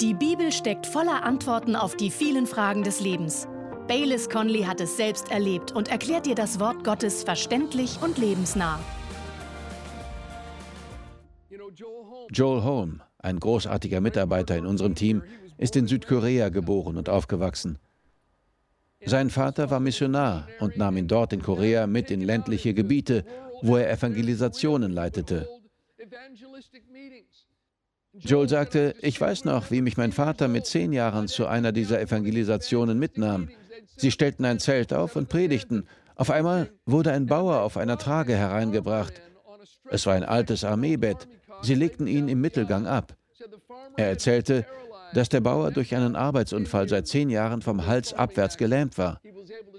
Die Bibel steckt voller Antworten auf die vielen Fragen des Lebens. Baylis Conley hat es selbst erlebt und erklärt dir das Wort Gottes verständlich und lebensnah. Joel Holm, ein großartiger Mitarbeiter in unserem Team, ist in Südkorea geboren und aufgewachsen. Sein Vater war Missionar und nahm ihn dort in Korea mit in ländliche Gebiete, wo er Evangelisationen leitete. Joel sagte, ich weiß noch, wie mich mein Vater mit zehn Jahren zu einer dieser Evangelisationen mitnahm. Sie stellten ein Zelt auf und predigten. Auf einmal wurde ein Bauer auf einer Trage hereingebracht. Es war ein altes Armeebett. Sie legten ihn im Mittelgang ab. Er erzählte, dass der Bauer durch einen Arbeitsunfall seit zehn Jahren vom Hals abwärts gelähmt war.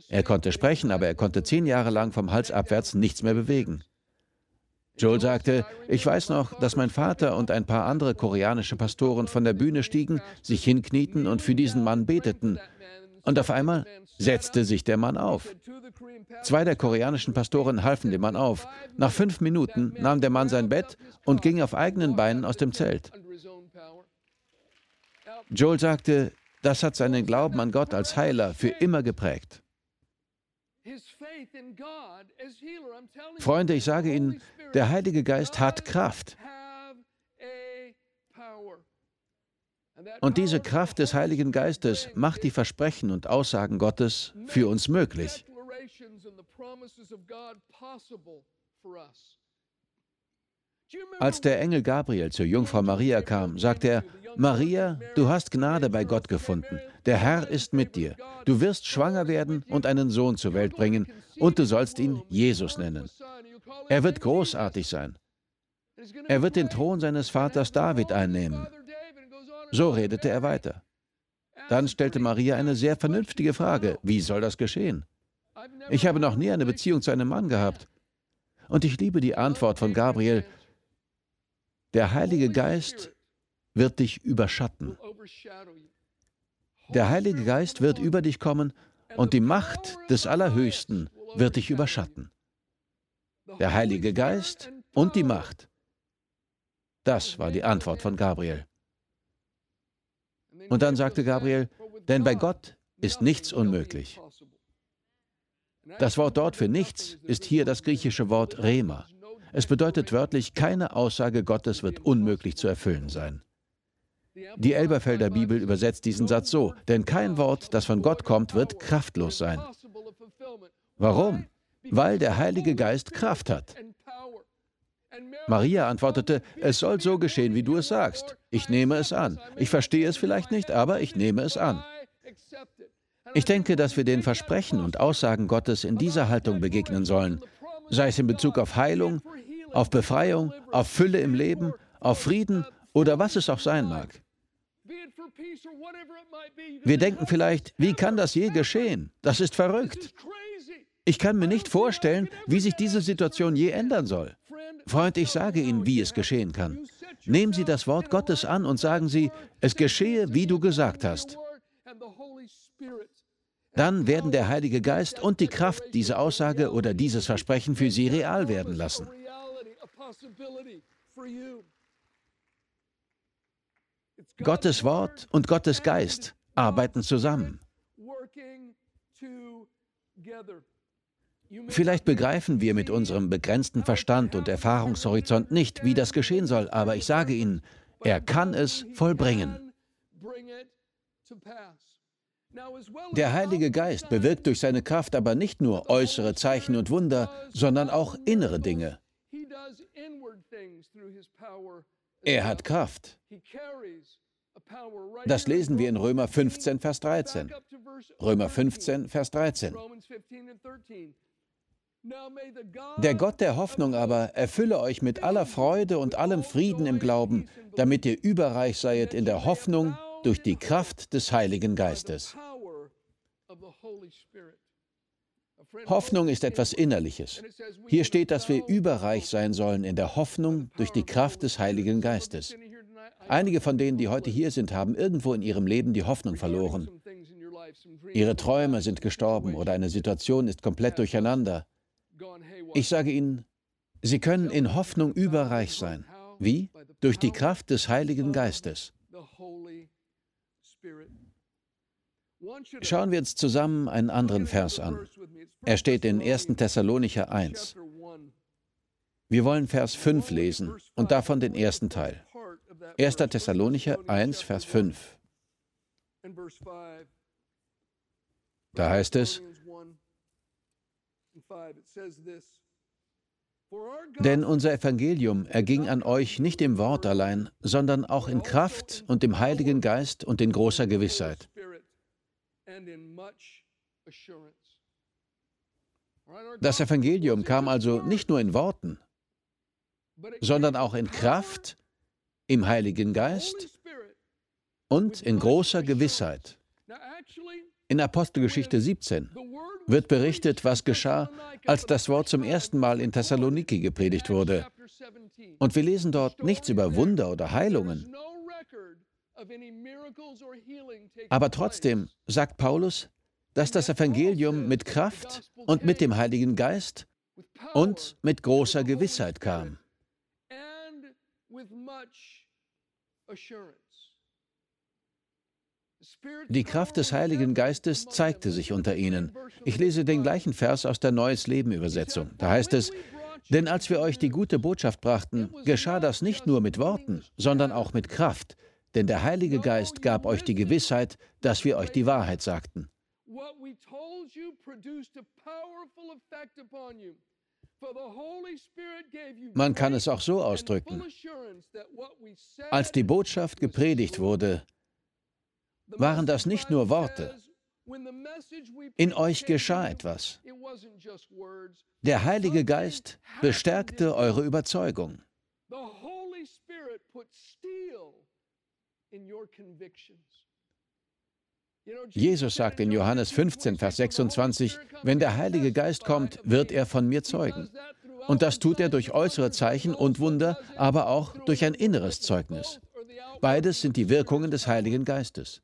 Er konnte sprechen, aber er konnte zehn Jahre lang vom Hals abwärts nichts mehr bewegen. Joel sagte, ich weiß noch, dass mein Vater und ein paar andere koreanische Pastoren von der Bühne stiegen, sich hinknieten und für diesen Mann beteten. Und auf einmal setzte sich der Mann auf. Zwei der koreanischen Pastoren halfen dem Mann auf. Nach fünf Minuten nahm der Mann sein Bett und ging auf eigenen Beinen aus dem Zelt. Joel sagte, das hat seinen Glauben an Gott als Heiler für immer geprägt. Freunde, ich sage Ihnen, der Heilige Geist hat Kraft. Und diese Kraft des Heiligen Geistes macht die Versprechen und Aussagen Gottes für uns möglich. Als der Engel Gabriel zur Jungfrau Maria kam, sagte er, Maria, du hast Gnade bei Gott gefunden. Der Herr ist mit dir. Du wirst schwanger werden und einen Sohn zur Welt bringen, und du sollst ihn Jesus nennen. Er wird großartig sein. Er wird den Thron seines Vaters David einnehmen. So redete er weiter. Dann stellte Maria eine sehr vernünftige Frage. Wie soll das geschehen? Ich habe noch nie eine Beziehung zu einem Mann gehabt. Und ich liebe die Antwort von Gabriel. Der Heilige Geist wird dich überschatten. Der Heilige Geist wird über dich kommen und die Macht des Allerhöchsten wird dich überschatten. Der Heilige Geist und die Macht. Das war die Antwort von Gabriel. Und dann sagte Gabriel, denn bei Gott ist nichts unmöglich. Das Wort dort für nichts ist hier das griechische Wort Rema. Es bedeutet wörtlich, keine Aussage Gottes wird unmöglich zu erfüllen sein. Die Elberfelder Bibel übersetzt diesen Satz so, denn kein Wort, das von Gott kommt, wird kraftlos sein. Warum? Weil der Heilige Geist Kraft hat. Maria antwortete, es soll so geschehen, wie du es sagst. Ich nehme es an. Ich verstehe es vielleicht nicht, aber ich nehme es an. Ich denke, dass wir den Versprechen und Aussagen Gottes in dieser Haltung begegnen sollen, sei es in Bezug auf Heilung, auf Befreiung, auf Fülle im Leben, auf Frieden oder was es auch sein mag. Wir denken vielleicht, wie kann das je geschehen? Das ist verrückt. Ich kann mir nicht vorstellen, wie sich diese Situation je ändern soll. Freund, ich sage Ihnen, wie es geschehen kann. Nehmen Sie das Wort Gottes an und sagen Sie, es geschehe, wie du gesagt hast. Dann werden der Heilige Geist und die Kraft diese Aussage oder dieses Versprechen für Sie real werden lassen. Gottes Wort und Gottes Geist arbeiten zusammen. Vielleicht begreifen wir mit unserem begrenzten Verstand und Erfahrungshorizont nicht, wie das geschehen soll, aber ich sage Ihnen, er kann es vollbringen. Der Heilige Geist bewirkt durch seine Kraft aber nicht nur äußere Zeichen und Wunder, sondern auch innere Dinge. Er hat Kraft. Das lesen wir in Römer 15, Vers 13. Römer 15, Vers 13. Der Gott der Hoffnung aber erfülle euch mit aller Freude und allem Frieden im Glauben, damit ihr überreich seid in der Hoffnung durch die Kraft des Heiligen Geistes. Hoffnung ist etwas Innerliches. Hier steht, dass wir überreich sein sollen in der Hoffnung durch die Kraft des Heiligen Geistes. Einige von denen, die heute hier sind, haben irgendwo in ihrem Leben die Hoffnung verloren. Ihre Träume sind gestorben oder eine Situation ist komplett durcheinander. Ich sage Ihnen, Sie können in Hoffnung überreich sein. Wie? Durch die Kraft des Heiligen Geistes. Schauen wir uns zusammen einen anderen Vers an. Er steht in 1. Thessalonicher 1. Wir wollen Vers 5 lesen und davon den ersten Teil. 1. Thessalonicher 1, Vers 5. Da heißt es, denn unser Evangelium erging an euch nicht im Wort allein, sondern auch in Kraft und im Heiligen Geist und in großer Gewissheit. Das Evangelium kam also nicht nur in Worten, sondern auch in Kraft, im Heiligen Geist und in großer Gewissheit. In Apostelgeschichte 17 wird berichtet, was geschah, als das Wort zum ersten Mal in Thessaloniki gepredigt wurde. Und wir lesen dort nichts über Wunder oder Heilungen. Aber trotzdem sagt Paulus, dass das Evangelium mit Kraft und mit dem Heiligen Geist und mit großer Gewissheit kam. Die Kraft des Heiligen Geistes zeigte sich unter ihnen. Ich lese den gleichen Vers aus der Neues Leben Übersetzung. Da heißt es, denn als wir euch die gute Botschaft brachten, geschah das nicht nur mit Worten, sondern auch mit Kraft, denn der Heilige Geist gab euch die Gewissheit, dass wir euch die Wahrheit sagten. Man kann es auch so ausdrücken. Als die Botschaft gepredigt wurde, waren das nicht nur Worte. In euch geschah etwas. Der Heilige Geist bestärkte eure Überzeugung. Jesus sagt in Johannes 15, Vers 26, wenn der Heilige Geist kommt, wird er von mir zeugen. Und das tut er durch äußere Zeichen und Wunder, aber auch durch ein inneres Zeugnis. Beides sind die Wirkungen des Heiligen Geistes.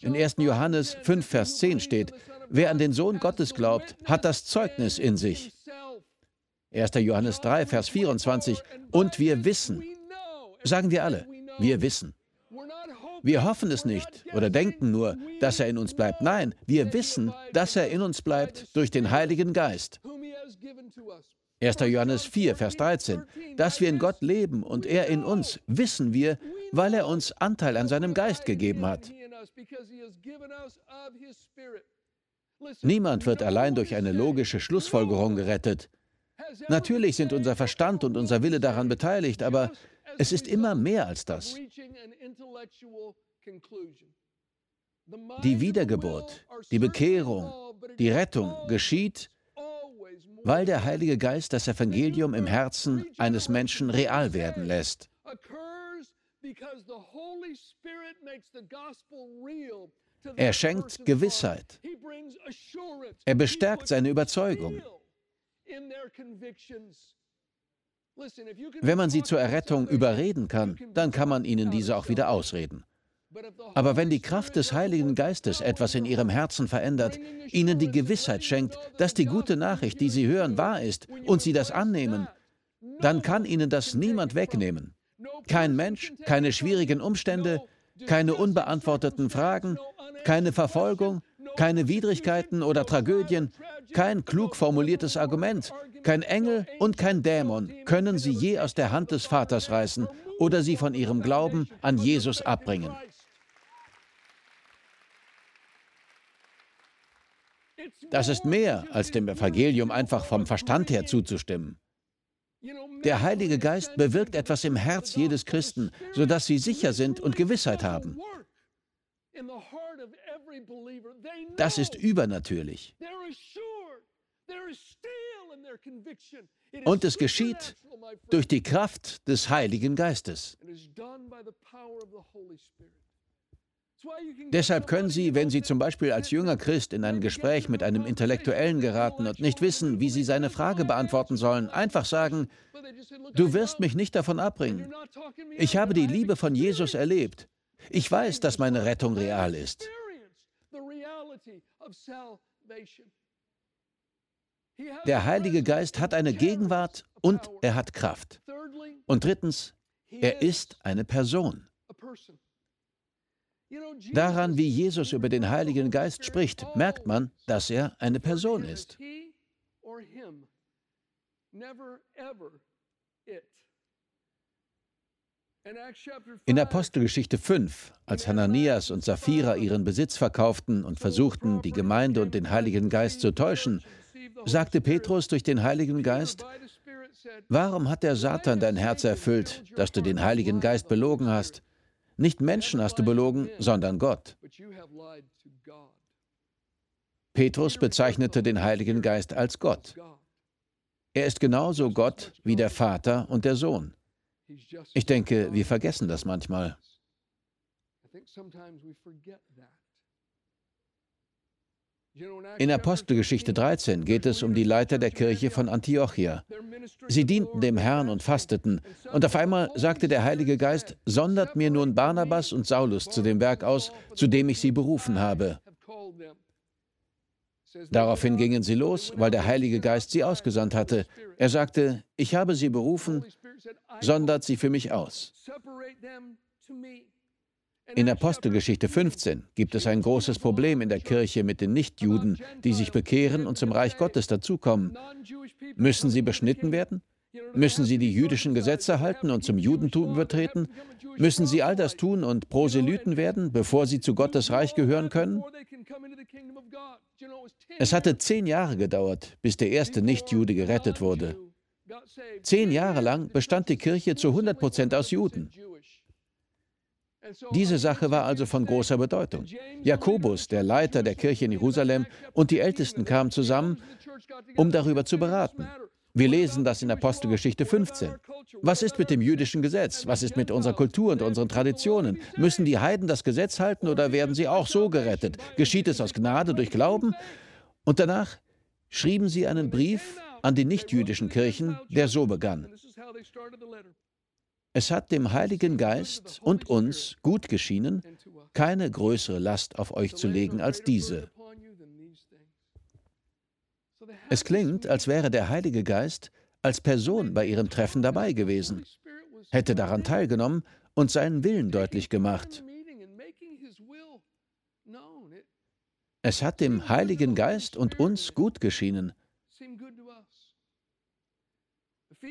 In 1. Johannes 5, Vers 10 steht, wer an den Sohn Gottes glaubt, hat das Zeugnis in sich. 1. Johannes 3, Vers 24, und wir wissen, sagen wir alle, wir wissen. Wir hoffen es nicht oder denken nur, dass er in uns bleibt. Nein, wir wissen, dass er in uns bleibt durch den Heiligen Geist. 1. Johannes 4, Vers 13. Dass wir in Gott leben und er in uns, wissen wir, weil er uns Anteil an seinem Geist gegeben hat. Niemand wird allein durch eine logische Schlussfolgerung gerettet. Natürlich sind unser Verstand und unser Wille daran beteiligt, aber es ist immer mehr als das. Die Wiedergeburt, die Bekehrung, die Rettung geschieht, weil der Heilige Geist das Evangelium im Herzen eines Menschen real werden lässt. Er schenkt Gewissheit. Er bestärkt seine Überzeugung. Wenn man sie zur Errettung überreden kann, dann kann man ihnen diese auch wieder ausreden. Aber wenn die Kraft des Heiligen Geistes etwas in ihrem Herzen verändert, ihnen die Gewissheit schenkt, dass die gute Nachricht, die sie hören, wahr ist und sie das annehmen, dann kann ihnen das niemand wegnehmen. Kein Mensch, keine schwierigen Umstände, keine unbeantworteten Fragen, keine Verfolgung, keine Widrigkeiten oder Tragödien, kein klug formuliertes Argument, kein Engel und kein Dämon können sie je aus der Hand des Vaters reißen oder sie von ihrem Glauben an Jesus abbringen. Das ist mehr, als dem Evangelium einfach vom Verstand her zuzustimmen. Der Heilige Geist bewirkt etwas im Herz jedes Christen, sodass sie sicher sind und Gewissheit haben. Das ist übernatürlich. Und es geschieht durch die Kraft des Heiligen Geistes. Deshalb können Sie, wenn Sie zum Beispiel als junger Christ in ein Gespräch mit einem Intellektuellen geraten und nicht wissen, wie Sie seine Frage beantworten sollen, einfach sagen, du wirst mich nicht davon abbringen. Ich habe die Liebe von Jesus erlebt. Ich weiß, dass meine Rettung real ist. Der Heilige Geist hat eine Gegenwart und er hat Kraft. Und drittens, er ist eine Person. Daran, wie Jesus über den Heiligen Geist spricht, merkt man, dass er eine Person ist. In Apostelgeschichte 5, als Hananias und Sapphira ihren Besitz verkauften und versuchten, die Gemeinde und den Heiligen Geist zu täuschen, sagte Petrus durch den Heiligen Geist, Warum hat der Satan dein Herz erfüllt, dass du den Heiligen Geist belogen hast? Nicht Menschen hast du belogen, sondern Gott. Petrus bezeichnete den Heiligen Geist als Gott. Er ist genauso Gott wie der Vater und der Sohn. Ich denke, wir vergessen das manchmal. In Apostelgeschichte 13 geht es um die Leiter der Kirche von Antiochia. Sie dienten dem Herrn und fasteten. Und auf einmal sagte der Heilige Geist, sondert mir nun Barnabas und Saulus zu dem Werk aus, zu dem ich sie berufen habe. Daraufhin gingen sie los, weil der Heilige Geist sie ausgesandt hatte. Er sagte, ich habe sie berufen, sondert sie für mich aus. In Apostelgeschichte 15 gibt es ein großes Problem in der Kirche mit den Nichtjuden, die sich bekehren und zum Reich Gottes dazukommen. Müssen sie beschnitten werden? Müssen sie die jüdischen Gesetze halten und zum Judentum übertreten? Müssen sie all das tun und Proselyten werden, bevor sie zu Gottes Reich gehören können? Es hatte zehn Jahre gedauert, bis der erste Nichtjude gerettet wurde. Zehn Jahre lang bestand die Kirche zu 100 Prozent aus Juden. Diese Sache war also von großer Bedeutung. Jakobus, der Leiter der Kirche in Jerusalem, und die Ältesten kamen zusammen, um darüber zu beraten. Wir lesen das in Apostelgeschichte 15. Was ist mit dem jüdischen Gesetz? Was ist mit unserer Kultur und unseren Traditionen? Müssen die Heiden das Gesetz halten oder werden sie auch so gerettet? Geschieht es aus Gnade durch Glauben? Und danach schrieben sie einen Brief an die nichtjüdischen Kirchen, der so begann. Es hat dem Heiligen Geist und uns gut geschienen, keine größere Last auf euch zu legen als diese. Es klingt, als wäre der Heilige Geist als Person bei ihrem Treffen dabei gewesen, hätte daran teilgenommen und seinen Willen deutlich gemacht. Es hat dem Heiligen Geist und uns gut geschienen,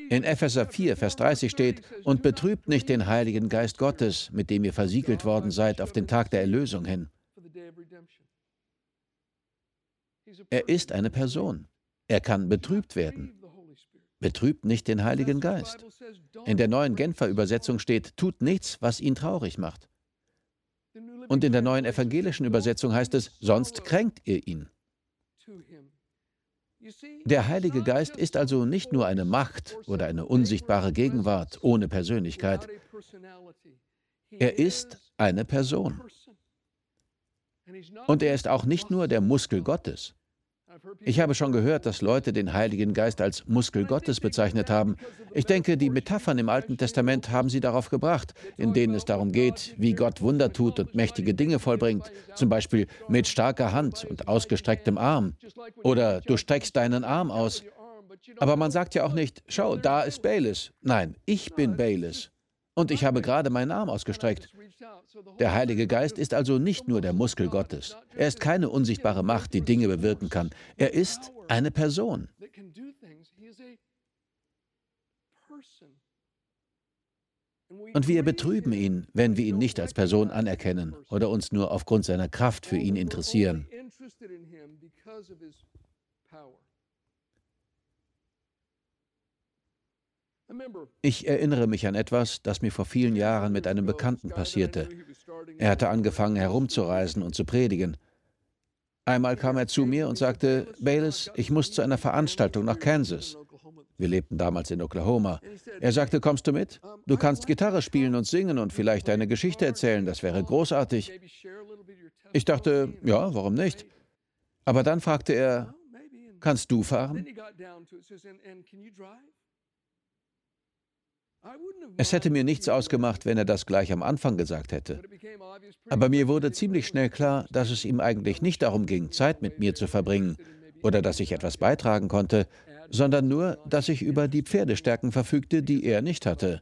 in Epheser 4, Vers 30 steht, und betrübt nicht den Heiligen Geist Gottes, mit dem ihr versiegelt worden seid auf den Tag der Erlösung hin. Er ist eine Person. Er kann betrübt werden. Betrübt nicht den Heiligen Geist. In der neuen Genfer Übersetzung steht, tut nichts, was ihn traurig macht. Und in der neuen evangelischen Übersetzung heißt es, sonst kränkt ihr ihn. Der Heilige Geist ist also nicht nur eine Macht oder eine unsichtbare Gegenwart ohne Persönlichkeit. Er ist eine Person. Und er ist auch nicht nur der Muskel Gottes. Ich habe schon gehört, dass Leute den Heiligen Geist als Muskel Gottes bezeichnet haben. Ich denke, die Metaphern im Alten Testament haben sie darauf gebracht, in denen es darum geht, wie Gott Wunder tut und mächtige Dinge vollbringt, zum Beispiel mit starker Hand und ausgestrecktem Arm. Oder du streckst deinen Arm aus. Aber man sagt ja auch nicht, schau, da ist Bayless. Nein, ich bin Bayless. Und ich habe gerade meinen Arm ausgestreckt. Der Heilige Geist ist also nicht nur der Muskel Gottes. Er ist keine unsichtbare Macht, die Dinge bewirken kann. Er ist eine Person. Und wir betrüben ihn, wenn wir ihn nicht als Person anerkennen oder uns nur aufgrund seiner Kraft für ihn interessieren. Ich erinnere mich an etwas, das mir vor vielen Jahren mit einem Bekannten passierte. Er hatte angefangen herumzureisen und zu predigen. Einmal kam er zu mir und sagte, Bayless, ich muss zu einer Veranstaltung nach Kansas. Wir lebten damals in Oklahoma. Er sagte, kommst du mit? Du kannst Gitarre spielen und singen und vielleicht deine Geschichte erzählen, das wäre großartig. Ich dachte, ja, warum nicht? Aber dann fragte er, kannst du fahren? Es hätte mir nichts ausgemacht, wenn er das gleich am Anfang gesagt hätte. Aber mir wurde ziemlich schnell klar, dass es ihm eigentlich nicht darum ging, Zeit mit mir zu verbringen oder dass ich etwas beitragen konnte, sondern nur, dass ich über die Pferdestärken verfügte, die er nicht hatte.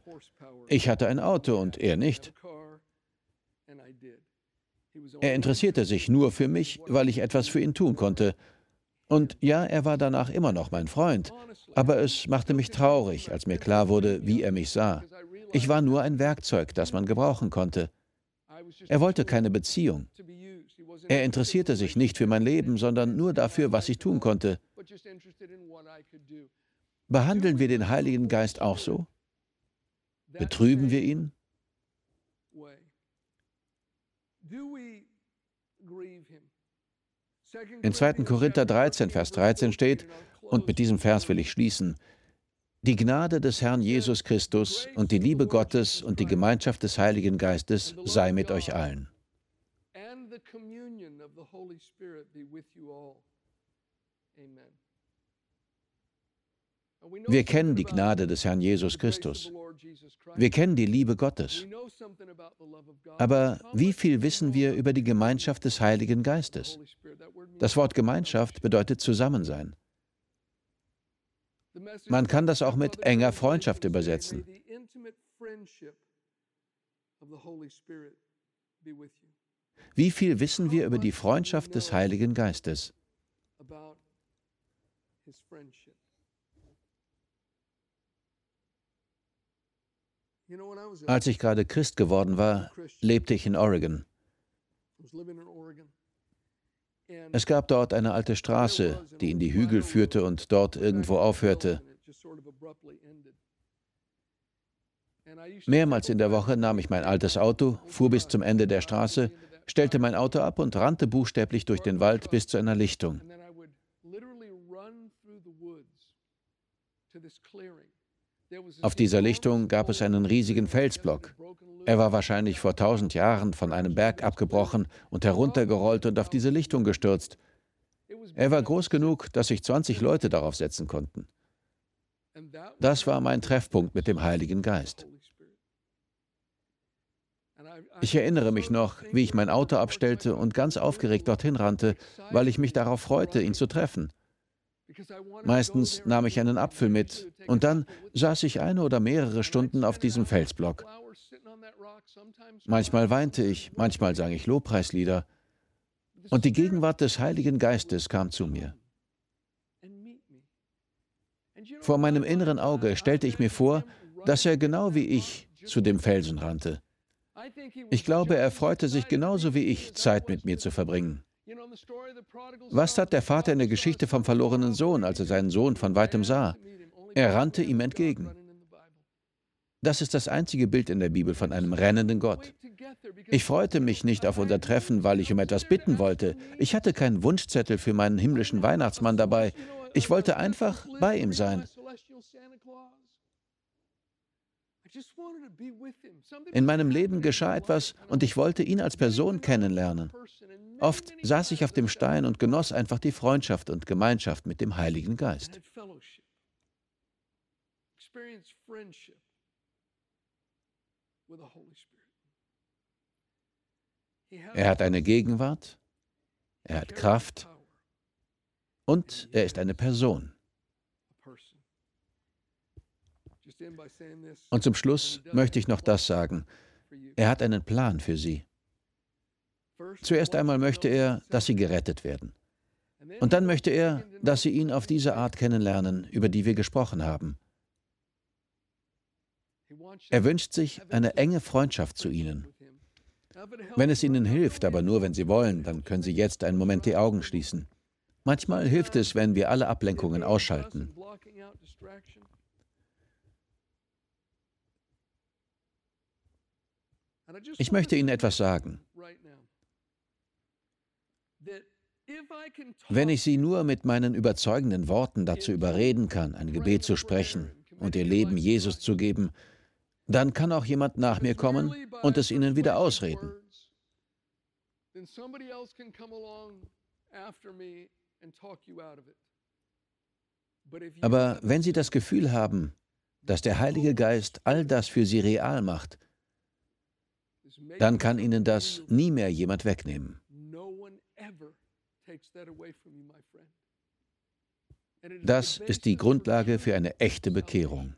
Ich hatte ein Auto und er nicht. Er interessierte sich nur für mich, weil ich etwas für ihn tun konnte. Und ja, er war danach immer noch mein Freund, aber es machte mich traurig, als mir klar wurde, wie er mich sah. Ich war nur ein Werkzeug, das man gebrauchen konnte. Er wollte keine Beziehung. Er interessierte sich nicht für mein Leben, sondern nur dafür, was ich tun konnte. Behandeln wir den Heiligen Geist auch so? Betrüben wir ihn? In 2. Korinther 13, Vers 13 steht, und mit diesem Vers will ich schließen, die Gnade des Herrn Jesus Christus und die Liebe Gottes und die Gemeinschaft des Heiligen Geistes sei mit euch allen. Wir kennen die Gnade des Herrn Jesus Christus. Wir kennen die Liebe Gottes. Aber wie viel wissen wir über die Gemeinschaft des Heiligen Geistes? Das Wort Gemeinschaft bedeutet Zusammensein. Man kann das auch mit enger Freundschaft übersetzen. Wie viel wissen wir über die Freundschaft des Heiligen Geistes? Als ich gerade Christ geworden war, lebte ich in Oregon. Es gab dort eine alte Straße, die in die Hügel führte und dort irgendwo aufhörte. Mehrmals in der Woche nahm ich mein altes Auto, fuhr bis zum Ende der Straße, stellte mein Auto ab und rannte buchstäblich durch den Wald bis zu einer Lichtung. Auf dieser Lichtung gab es einen riesigen Felsblock. Er war wahrscheinlich vor tausend Jahren von einem Berg abgebrochen und heruntergerollt und auf diese Lichtung gestürzt. Er war groß genug, dass sich 20 Leute darauf setzen konnten. Das war mein Treffpunkt mit dem Heiligen Geist. Ich erinnere mich noch, wie ich mein Auto abstellte und ganz aufgeregt dorthin rannte, weil ich mich darauf freute, ihn zu treffen. Meistens nahm ich einen Apfel mit und dann saß ich eine oder mehrere Stunden auf diesem Felsblock. Manchmal weinte ich, manchmal sang ich Lobpreislieder. Und die Gegenwart des Heiligen Geistes kam zu mir. Vor meinem inneren Auge stellte ich mir vor, dass er genau wie ich zu dem Felsen rannte. Ich glaube, er freute sich genauso wie ich, Zeit mit mir zu verbringen. Was tat der Vater in der Geschichte vom verlorenen Sohn, als er seinen Sohn von weitem sah? Er rannte ihm entgegen. Das ist das einzige Bild in der Bibel von einem rennenden Gott. Ich freute mich nicht auf unser Treffen, weil ich um etwas bitten wollte. Ich hatte keinen Wunschzettel für meinen himmlischen Weihnachtsmann dabei. Ich wollte einfach bei ihm sein. In meinem Leben geschah etwas und ich wollte ihn als Person kennenlernen. Oft saß ich auf dem Stein und genoss einfach die Freundschaft und Gemeinschaft mit dem Heiligen Geist. Er hat eine Gegenwart, er hat Kraft und er ist eine Person. Und zum Schluss möchte ich noch das sagen. Er hat einen Plan für Sie. Zuerst einmal möchte er, dass Sie gerettet werden. Und dann möchte er, dass Sie ihn auf diese Art kennenlernen, über die wir gesprochen haben. Er wünscht sich eine enge Freundschaft zu ihnen. Wenn es ihnen hilft, aber nur wenn sie wollen, dann können sie jetzt einen Moment die Augen schließen. Manchmal hilft es, wenn wir alle Ablenkungen ausschalten. Ich möchte Ihnen etwas sagen. Wenn ich Sie nur mit meinen überzeugenden Worten dazu überreden kann, ein Gebet zu sprechen und Ihr Leben Jesus zu geben, dann kann auch jemand nach mir kommen und es ihnen wieder ausreden. Aber wenn Sie das Gefühl haben, dass der Heilige Geist all das für Sie real macht, dann kann Ihnen das nie mehr jemand wegnehmen. Das ist die Grundlage für eine echte Bekehrung.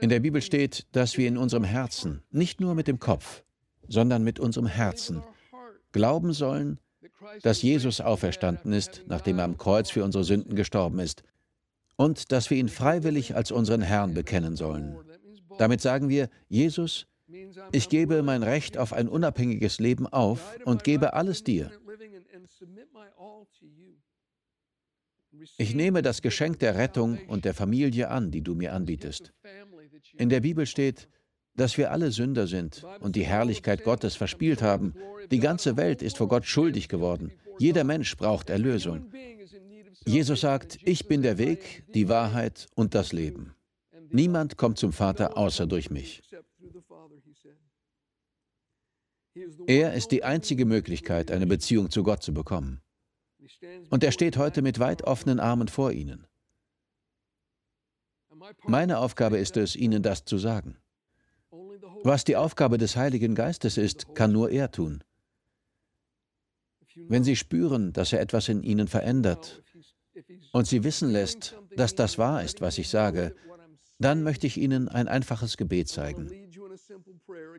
In der Bibel steht, dass wir in unserem Herzen, nicht nur mit dem Kopf, sondern mit unserem Herzen glauben sollen, dass Jesus auferstanden ist, nachdem er am Kreuz für unsere Sünden gestorben ist, und dass wir ihn freiwillig als unseren Herrn bekennen sollen. Damit sagen wir, Jesus, ich gebe mein Recht auf ein unabhängiges Leben auf und gebe alles dir. Ich nehme das Geschenk der Rettung und der Familie an, die du mir anbietest. In der Bibel steht, dass wir alle Sünder sind und die Herrlichkeit Gottes verspielt haben. Die ganze Welt ist vor Gott schuldig geworden. Jeder Mensch braucht Erlösung. Jesus sagt, ich bin der Weg, die Wahrheit und das Leben. Niemand kommt zum Vater außer durch mich. Er ist die einzige Möglichkeit, eine Beziehung zu Gott zu bekommen. Und er steht heute mit weit offenen Armen vor Ihnen. Meine Aufgabe ist es, Ihnen das zu sagen. Was die Aufgabe des Heiligen Geistes ist, kann nur er tun. Wenn Sie spüren, dass er etwas in Ihnen verändert und Sie wissen lässt, dass das wahr ist, was ich sage, dann möchte ich Ihnen ein einfaches Gebet zeigen.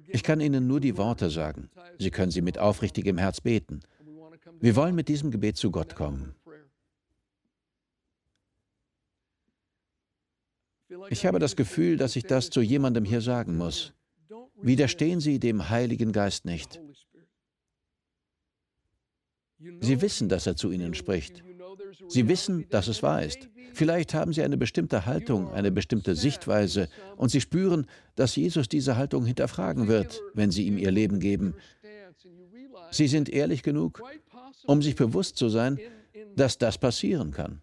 Ich kann Ihnen nur die Worte sagen. Sie können sie mit aufrichtigem Herz beten. Wir wollen mit diesem Gebet zu Gott kommen. Ich habe das Gefühl, dass ich das zu jemandem hier sagen muss. Widerstehen Sie dem Heiligen Geist nicht. Sie wissen, dass er zu Ihnen spricht. Sie wissen, dass es wahr ist. Vielleicht haben Sie eine bestimmte Haltung, eine bestimmte Sichtweise und Sie spüren, dass Jesus diese Haltung hinterfragen wird, wenn Sie ihm Ihr Leben geben. Sie sind ehrlich genug, um sich bewusst zu sein, dass das passieren kann.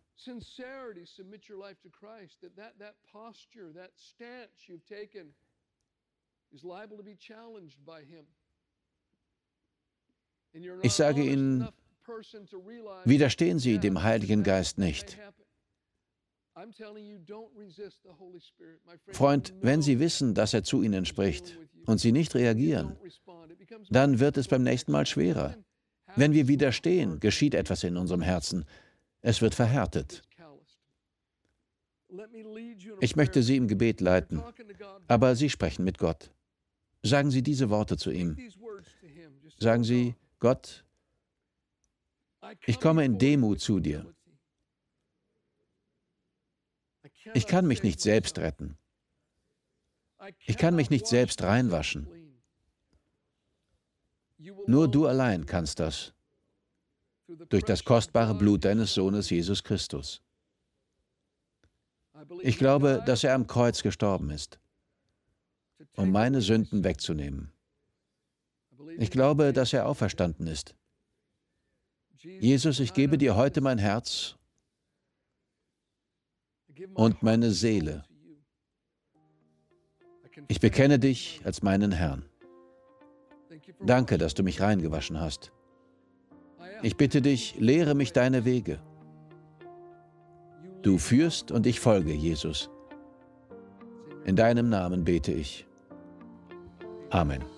Ich sage Ihnen, widerstehen Sie dem Heiligen Geist nicht. Freund, wenn Sie wissen, dass er zu Ihnen spricht und Sie nicht reagieren, dann wird es beim nächsten Mal schwerer. Wenn wir widerstehen, geschieht etwas in unserem Herzen. Es wird verhärtet. Ich möchte Sie im Gebet leiten, aber Sie sprechen mit Gott. Sagen Sie diese Worte zu ihm. Sagen Sie, Gott, ich komme in Demut zu dir. Ich kann mich nicht selbst retten. Ich kann mich nicht selbst reinwaschen. Nur du allein kannst das. Durch das kostbare Blut deines Sohnes Jesus Christus. Ich glaube, dass er am Kreuz gestorben ist, um meine Sünden wegzunehmen. Ich glaube, dass er auferstanden ist. Jesus, ich gebe dir heute mein Herz und meine Seele. Ich bekenne dich als meinen Herrn. Danke, dass du mich reingewaschen hast. Ich bitte dich, lehre mich deine Wege. Du führst und ich folge, Jesus. In deinem Namen bete ich. Amen.